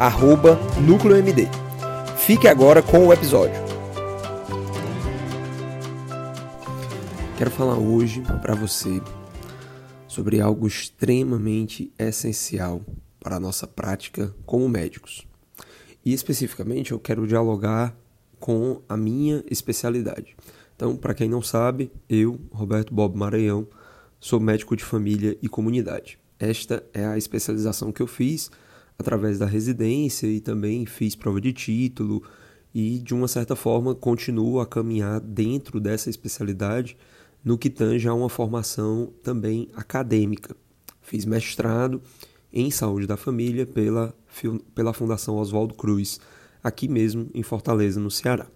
arroba NúcleoMD. Fique agora com o episódio. Quero falar hoje para você sobre algo extremamente essencial para a nossa prática como médicos. E especificamente eu quero dialogar com a minha especialidade. Então, para quem não sabe, eu, Roberto Bob Maranhão, sou médico de família e comunidade. Esta é a especialização que eu fiz através da residência e também fiz prova de título e de uma certa forma continuo a caminhar dentro dessa especialidade no que tange a uma formação também acadêmica. Fiz mestrado em saúde da família pela, pela Fundação Oswaldo Cruz, aqui mesmo em Fortaleza, no Ceará.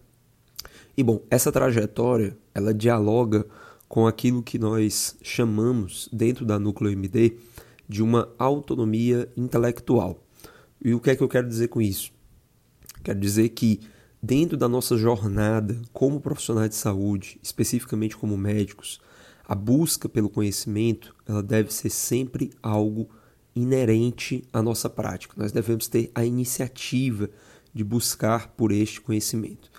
E bom, essa trajetória, ela dialoga com aquilo que nós chamamos dentro da Núcleo MD de uma autonomia intelectual. E o que é que eu quero dizer com isso? Quero dizer que dentro da nossa jornada como profissionais de saúde, especificamente como médicos, a busca pelo conhecimento, ela deve ser sempre algo inerente à nossa prática. Nós devemos ter a iniciativa de buscar por este conhecimento.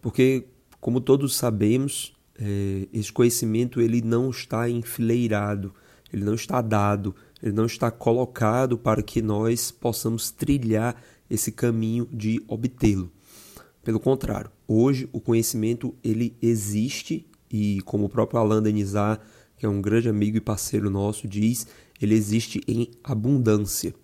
Porque, como todos sabemos, é, esse conhecimento ele não está enfileirado, ele não está dado, ele não está colocado para que nós possamos trilhar esse caminho de obtê-lo. Pelo contrário, hoje o conhecimento ele existe e como o próprio Alain Denizar, que é um grande amigo e parceiro nosso, diz, ele existe em abundância.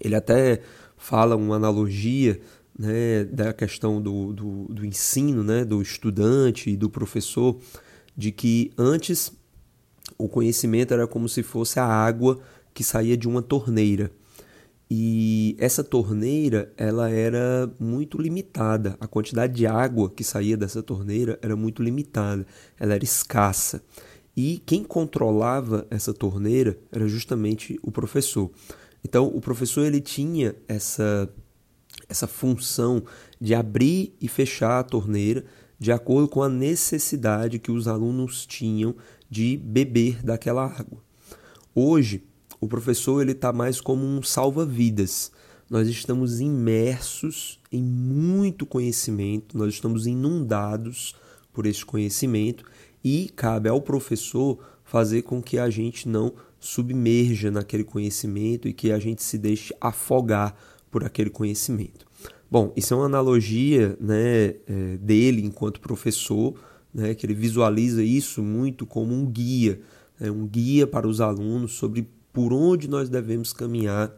Ele até fala uma analogia né, da questão do, do, do ensino, né, do estudante e do professor, de que antes o conhecimento era como se fosse a água que saía de uma torneira. E essa torneira, ela era muito limitada. A quantidade de água que saía dessa torneira era muito limitada, ela era escassa. E quem controlava essa torneira era justamente o professor. Então, o professor ele tinha essa essa função de abrir e fechar a torneira de acordo com a necessidade que os alunos tinham de beber daquela água. Hoje, o professor ele está mais como um salva-vidas. Nós estamos imersos em muito conhecimento, nós estamos inundados por esse conhecimento e cabe ao professor fazer com que a gente não submerja naquele conhecimento e que a gente se deixe afogar por aquele conhecimento. Bom, isso é uma analogia né, é, dele enquanto professor, né, que ele visualiza isso muito como um guia, né, um guia para os alunos sobre por onde nós devemos caminhar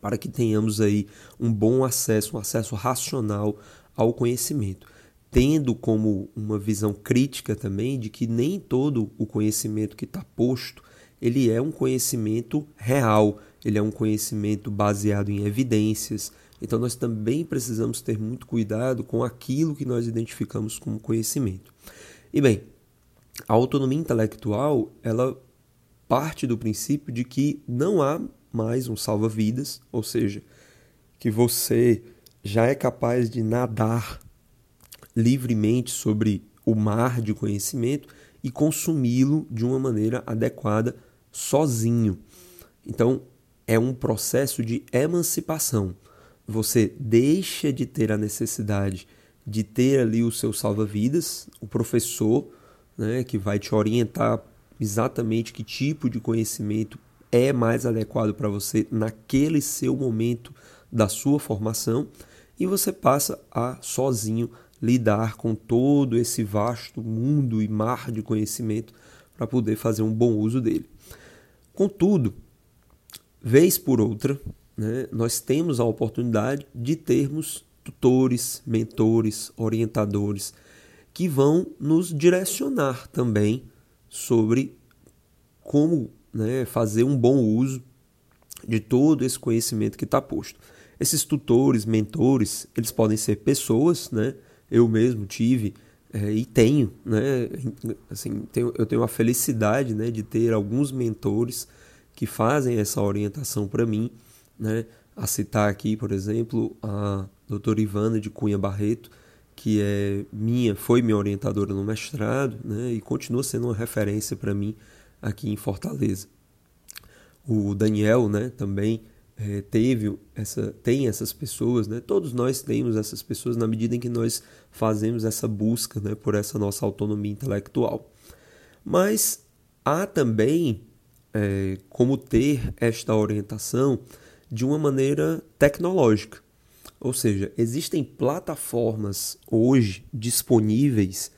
para que tenhamos aí um bom acesso, um acesso racional ao conhecimento, tendo como uma visão crítica também de que nem todo o conhecimento que está posto ele é um conhecimento real, ele é um conhecimento baseado em evidências. Então nós também precisamos ter muito cuidado com aquilo que nós identificamos como conhecimento. E bem, a autonomia intelectual, ela parte do princípio de que não há mais um salva-vidas, ou seja, que você já é capaz de nadar livremente sobre o mar de conhecimento e consumi-lo de uma maneira adequada sozinho. Então, é um processo de emancipação. Você deixa de ter a necessidade de ter ali o seu salva-vidas, o professor, né, que vai te orientar exatamente que tipo de conhecimento é mais adequado para você naquele seu momento da sua formação, e você passa a sozinho lidar com todo esse vasto mundo e mar de conhecimento para poder fazer um bom uso dele. Contudo, vez por outra, né, nós temos a oportunidade de termos tutores, mentores, orientadores que vão nos direcionar também sobre como né, fazer um bom uso de todo esse conhecimento que está posto. Esses tutores, mentores, eles podem ser pessoas, né? Eu mesmo tive é, e tenho, né? Assim, tenho, eu tenho a felicidade, né, de ter alguns mentores que fazem essa orientação para mim, né? A citar aqui, por exemplo, a doutora Ivana de Cunha Barreto, que é minha, foi minha orientadora no mestrado, né? E continua sendo uma referência para mim aqui em Fortaleza. O Daniel, né, também é, teve essa, tem essas pessoas, né? Todos nós temos essas pessoas na medida em que nós fazemos essa busca, né, por essa nossa autonomia intelectual. Mas há também é, como ter esta orientação de uma maneira tecnológica. Ou seja, existem plataformas hoje disponíveis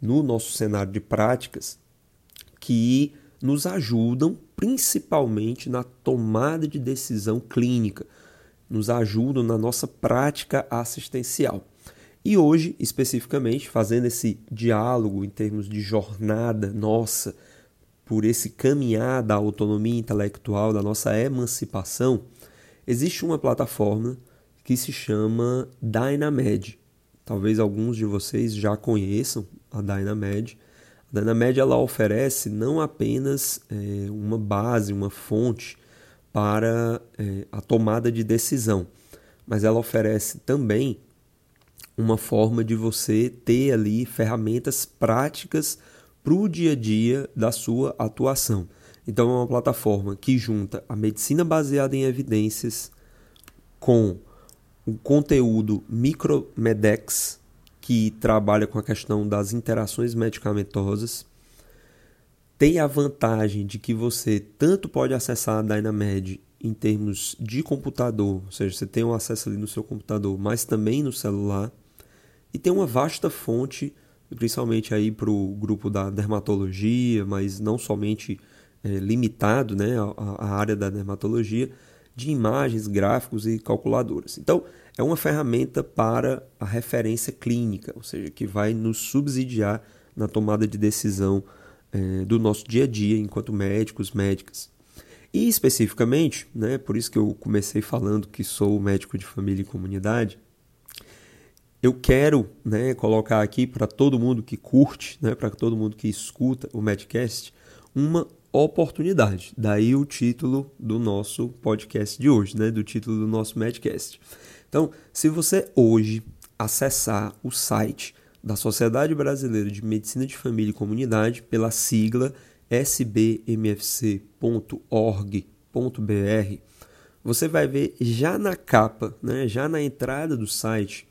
no nosso cenário de práticas que nos ajudam principalmente na tomada de decisão clínica, nos ajudam na nossa prática assistencial. E hoje, especificamente, fazendo esse diálogo em termos de jornada nossa por esse caminhar da autonomia intelectual, da nossa emancipação, existe uma plataforma que se chama Dynamed. Talvez alguns de vocês já conheçam a Dynamed. A Dynamed ela oferece não apenas é, uma base, uma fonte para é, a tomada de decisão, mas ela oferece também uma forma de você ter ali ferramentas práticas para o dia a dia da sua atuação. Então é uma plataforma que junta a medicina baseada em evidências com o conteúdo Micromedex, que trabalha com a questão das interações medicamentosas. Tem a vantagem de que você tanto pode acessar a Dynamed em termos de computador, ou seja, você tem um acesso ali no seu computador, mas também no celular. E tem uma vasta fonte, principalmente aí para o grupo da dermatologia, mas não somente é, limitado né, a, a área da dermatologia, de imagens, gráficos e calculadoras. Então, é uma ferramenta para a referência clínica, ou seja, que vai nos subsidiar na tomada de decisão é, do nosso dia a dia enquanto médicos, médicas. E especificamente, né, por isso que eu comecei falando que sou médico de família e comunidade, eu quero né, colocar aqui para todo mundo que curte, né, para todo mundo que escuta o Medcast, uma oportunidade. Daí o título do nosso podcast de hoje, né? do título do nosso Medcast. Então, se você hoje acessar o site da Sociedade Brasileira de Medicina de Família e Comunidade pela sigla sbmfc.org.br, você vai ver já na capa, né, já na entrada do site,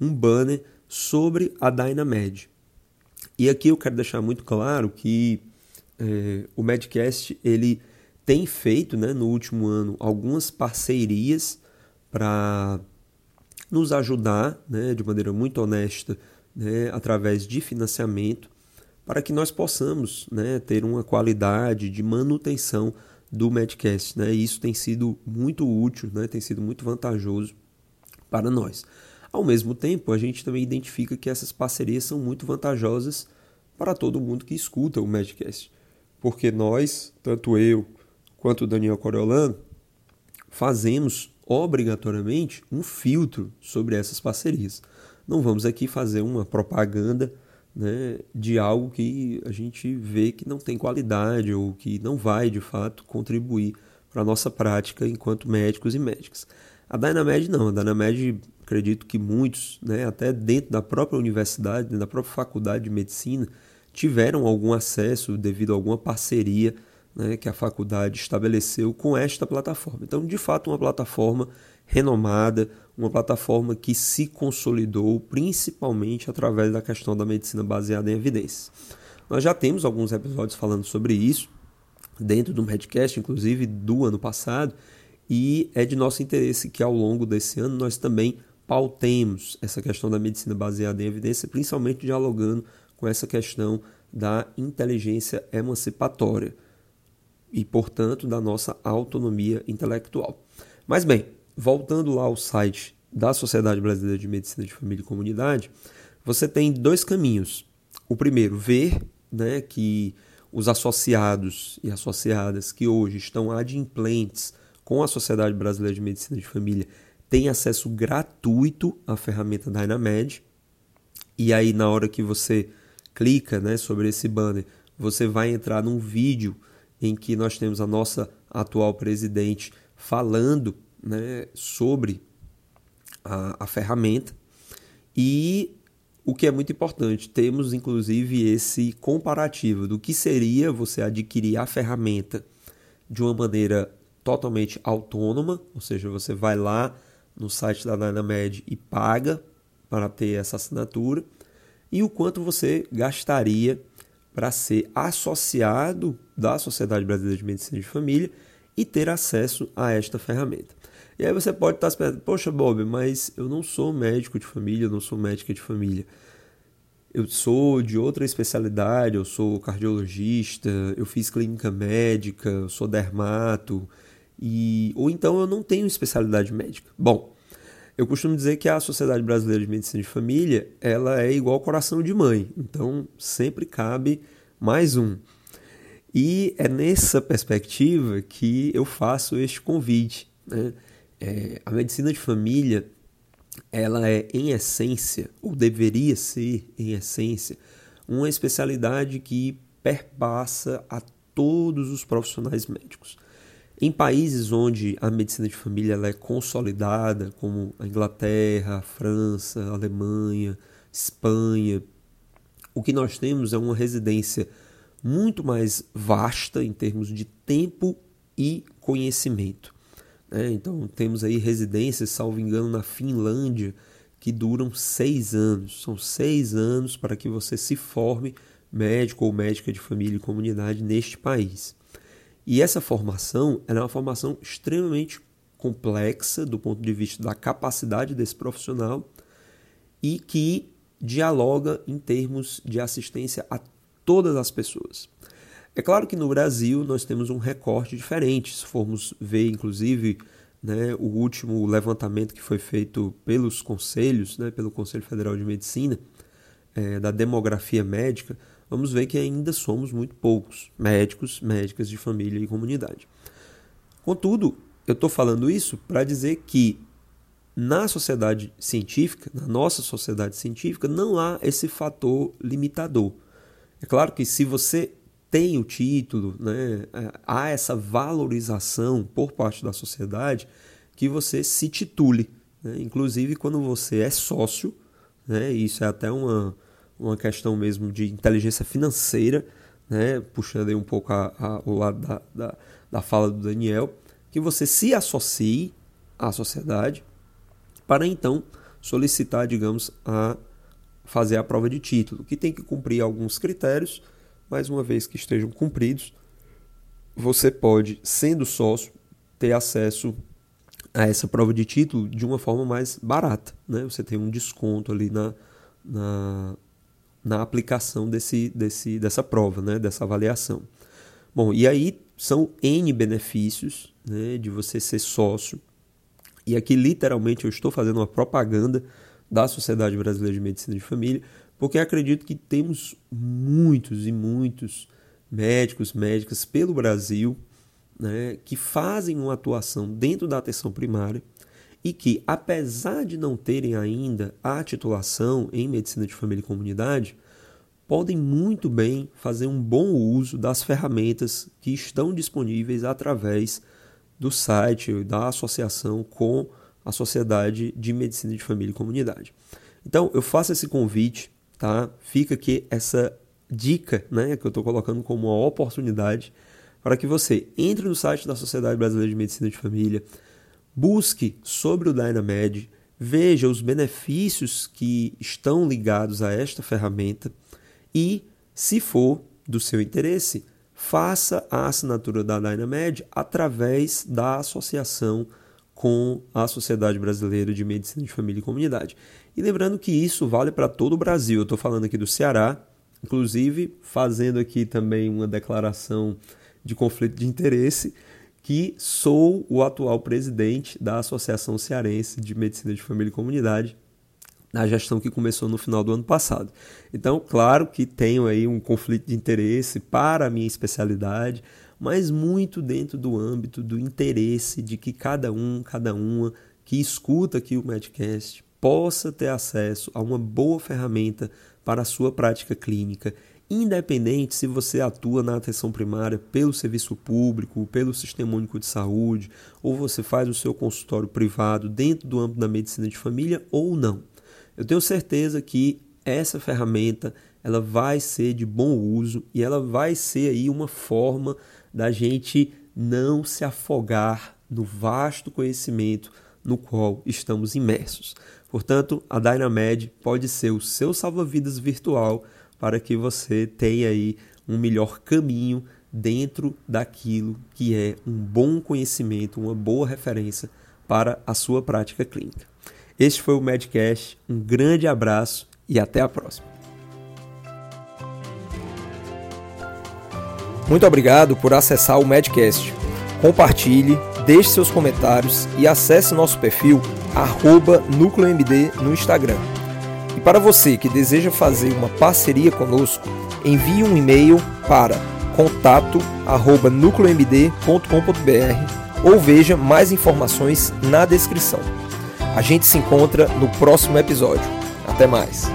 um banner sobre a Dynamed. E aqui eu quero deixar muito claro que é, o Medcast ele tem feito né, no último ano algumas parcerias para nos ajudar né, de maneira muito honesta né, através de financiamento para que nós possamos né, ter uma qualidade de manutenção do Medcast. Né? Isso tem sido muito útil, né, tem sido muito vantajoso para nós. Ao mesmo tempo, a gente também identifica que essas parcerias são muito vantajosas para todo mundo que escuta o Medcast porque nós, tanto eu quanto Daniel Coriolano, fazemos obrigatoriamente um filtro sobre essas parcerias. Não vamos aqui fazer uma propaganda né, de algo que a gente vê que não tem qualidade ou que não vai de fato contribuir para a nossa prática enquanto médicos e médicas. A Dynamed não, a Dynamed acredito que muitos, né, até dentro da própria universidade, da própria faculdade de medicina, tiveram algum acesso devido a alguma parceria né, que a faculdade estabeleceu com esta plataforma. Então, de fato, uma plataforma renomada, uma plataforma que se consolidou principalmente através da questão da medicina baseada em evidências. Nós já temos alguns episódios falando sobre isso dentro do Medcast, inclusive do ano passado, e é de nosso interesse que ao longo desse ano nós também pautemos essa questão da medicina baseada em evidência, principalmente dialogando com essa questão da inteligência emancipatória e, portanto, da nossa autonomia intelectual. Mas bem, voltando lá ao site da Sociedade Brasileira de Medicina de Família e Comunidade, você tem dois caminhos. O primeiro, ver né, que os associados e associadas que hoje estão adimplentes com a Sociedade Brasileira de Medicina de Família tem acesso gratuito à ferramenta Dynamed. E aí, na hora que você clica né, sobre esse banner, você vai entrar num vídeo em que nós temos a nossa atual presidente falando né, sobre a, a ferramenta. E o que é muito importante, temos inclusive esse comparativo do que seria você adquirir a ferramenta de uma maneira totalmente autônoma, ou seja, você vai lá no site da Dynamed e paga para ter essa assinatura, e o quanto você gastaria para ser associado da Sociedade Brasileira de Medicina de Família e ter acesso a esta ferramenta. E aí você pode estar se perguntando, poxa Bob, mas eu não sou médico de família, eu não sou médica de família. Eu sou de outra especialidade, eu sou cardiologista, eu fiz clínica médica, eu sou dermato, e ou então eu não tenho especialidade médica. Bom, eu costumo dizer que a Sociedade Brasileira de Medicina de Família, ela é igual coração de mãe, então sempre cabe mais um. E é nessa perspectiva que eu faço este convite. Né? É, a medicina de família, ela é em essência, ou deveria ser em essência, uma especialidade que perpassa a todos os profissionais médicos. Em países onde a medicina de família é consolidada, como a Inglaterra, a França, a Alemanha, Espanha, o que nós temos é uma residência muito mais vasta em termos de tempo e conhecimento. Né? Então temos aí residências, salvo engano, na Finlândia, que duram seis anos. São seis anos para que você se forme médico ou médica de família e comunidade neste país. E essa formação é uma formação extremamente complexa do ponto de vista da capacidade desse profissional e que dialoga em termos de assistência a todas as pessoas. É claro que no Brasil nós temos um recorte diferente. Se formos ver, inclusive, né, o último levantamento que foi feito pelos conselhos, né, pelo Conselho Federal de Medicina, é, da demografia médica, vamos ver que ainda somos muito poucos médicos, médicas de família e comunidade. Contudo, eu estou falando isso para dizer que na sociedade científica, na nossa sociedade científica, não há esse fator limitador. É claro que se você tem o título, né, há essa valorização por parte da sociedade que você se titule. Né? Inclusive, quando você é sócio, né, isso é até uma, uma questão mesmo de inteligência financeira, né, puxando aí um pouco a, a, o lado da, da, da fala do Daniel, que você se associe à sociedade para então solicitar, digamos, a fazer a prova de título, que tem que cumprir alguns critérios, mas uma vez que estejam cumpridos, você pode, sendo sócio, ter acesso a essa prova de título de uma forma mais barata. Né? Você tem um desconto ali na, na, na aplicação desse, desse, dessa prova, né, dessa avaliação. Bom, e aí são N benefícios né, de você ser sócio. E aqui, literalmente, eu estou fazendo uma propaganda da Sociedade Brasileira de Medicina de Família, porque acredito que temos muitos e muitos médicos, médicas pelo Brasil né, que fazem uma atuação dentro da atenção primária e que, apesar de não terem ainda a titulação em medicina de família e comunidade, podem muito bem fazer um bom uso das ferramentas que estão disponíveis através do site da associação com a Sociedade de Medicina de Família e Comunidade. Então, eu faço esse convite, tá? Fica aqui essa dica, né, que eu estou colocando como uma oportunidade para que você entre no site da Sociedade Brasileira de Medicina de Família, Busque sobre o Dynamed, veja os benefícios que estão ligados a esta ferramenta e, se for do seu interesse, faça a assinatura da Dynamed através da associação com a Sociedade Brasileira de Medicina de Família e Comunidade. E lembrando que isso vale para todo o Brasil. Eu estou falando aqui do Ceará, inclusive fazendo aqui também uma declaração de conflito de interesse que sou o atual presidente da Associação Cearense de Medicina de Família e Comunidade, na gestão que começou no final do ano passado. Então, claro que tenho aí um conflito de interesse para a minha especialidade, mas muito dentro do âmbito do interesse de que cada um, cada uma que escuta aqui o Medcast possa ter acesso a uma boa ferramenta para a sua prática clínica, independente se você atua na atenção primária pelo serviço público, pelo Sistema Único de Saúde, ou você faz o seu consultório privado dentro do âmbito da medicina de família ou não. Eu tenho certeza que essa ferramenta ela vai ser de bom uso e ela vai ser aí uma forma da gente não se afogar no vasto conhecimento no qual estamos imersos. Portanto, a Dynamed pode ser o seu salva-vidas virtual para que você tenha aí um melhor caminho dentro daquilo que é um bom conhecimento, uma boa referência para a sua prática clínica. Este foi o Medcast, um grande abraço e até a próxima. Muito obrigado por acessar o Medcast. Compartilhe, deixe seus comentários e acesse nosso perfil NúcleoMD no Instagram. E para você que deseja fazer uma parceria conosco, envie um e-mail para contato@nucleomd.com.br ou veja mais informações na descrição. A gente se encontra no próximo episódio. Até mais.